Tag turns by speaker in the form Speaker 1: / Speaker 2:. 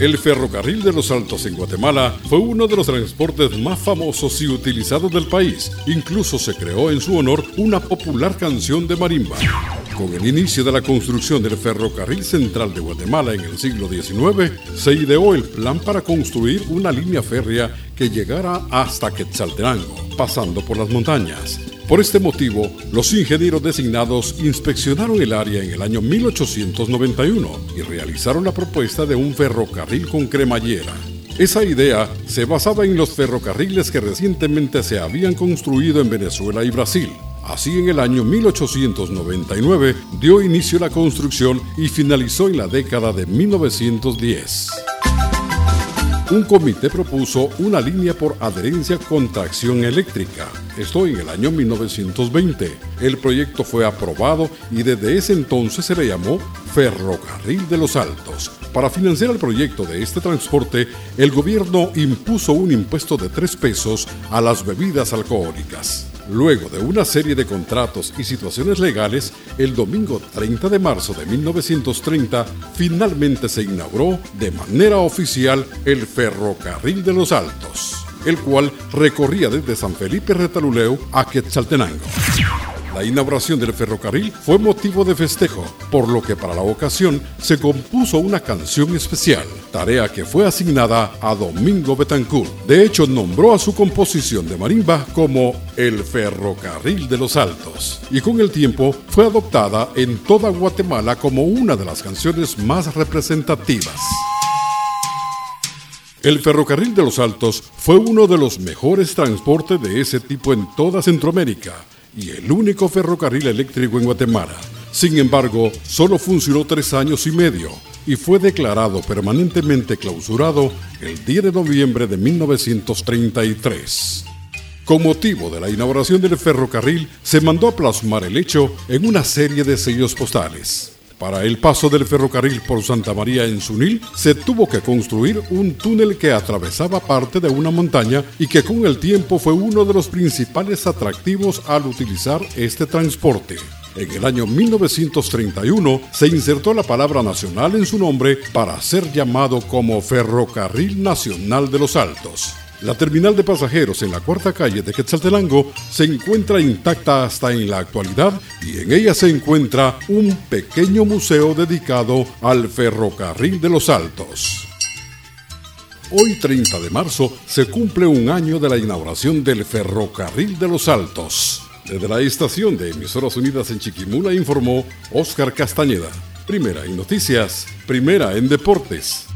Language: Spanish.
Speaker 1: El ferrocarril de los Altos en Guatemala fue uno de los transportes más famosos y utilizados del país. Incluso se creó en su honor una popular canción de marimba. Con el inicio de la construcción del ferrocarril central de Guatemala en el siglo XIX, se ideó el plan para construir una línea férrea que llegara hasta Quetzaltenango, pasando por las montañas. Por este motivo, los ingenieros designados inspeccionaron el área en el año 1891 y realizaron la propuesta de un ferrocarril con cremallera. Esa idea se basaba en los ferrocarriles que recientemente se habían construido en Venezuela y Brasil. Así en el año 1899 dio inicio la construcción y finalizó en la década de 1910 un comité propuso una línea por adherencia con tracción eléctrica. Esto en el año 1920. El proyecto fue aprobado y desde ese entonces se le llamó Ferrocarril de los Altos. Para financiar el proyecto de este transporte, el gobierno impuso un impuesto de 3 pesos a las bebidas alcohólicas. Luego de una serie de contratos y situaciones legales, el domingo 30 de marzo de 1930 finalmente se inauguró de manera oficial el Ferrocarril de los Altos, el cual recorría desde San Felipe Retaluleu a Quetzaltenango. La inauguración del ferrocarril fue motivo de festejo, por lo que para la ocasión se compuso una canción especial, tarea que fue asignada a Domingo Betancourt. De hecho, nombró a su composición de marimba como el Ferrocarril de los Altos, y con el tiempo fue adoptada en toda Guatemala como una de las canciones más representativas. El ferrocarril de los Altos fue uno de los mejores transportes de ese tipo en toda Centroamérica y el único ferrocarril eléctrico en Guatemala. Sin embargo, solo funcionó tres años y medio y fue declarado permanentemente clausurado el 10 de noviembre de 1933. Con motivo de la inauguración del ferrocarril, se mandó a plasmar el hecho en una serie de sellos postales. Para el paso del ferrocarril por Santa María en Sunil, se tuvo que construir un túnel que atravesaba parte de una montaña y que con el tiempo fue uno de los principales atractivos al utilizar este transporte. En el año 1931 se insertó la palabra nacional en su nombre para ser llamado como Ferrocarril Nacional de los Altos. La terminal de pasajeros en la cuarta calle de Quetzaltenango se encuentra intacta hasta en la actualidad y en ella se encuentra un pequeño museo dedicado al ferrocarril de los Altos. Hoy 30 de marzo se cumple un año de la inauguración del ferrocarril de los Altos. Desde la estación de Emisoras Unidas en Chiquimula informó Óscar Castañeda. Primera en noticias, primera en deportes.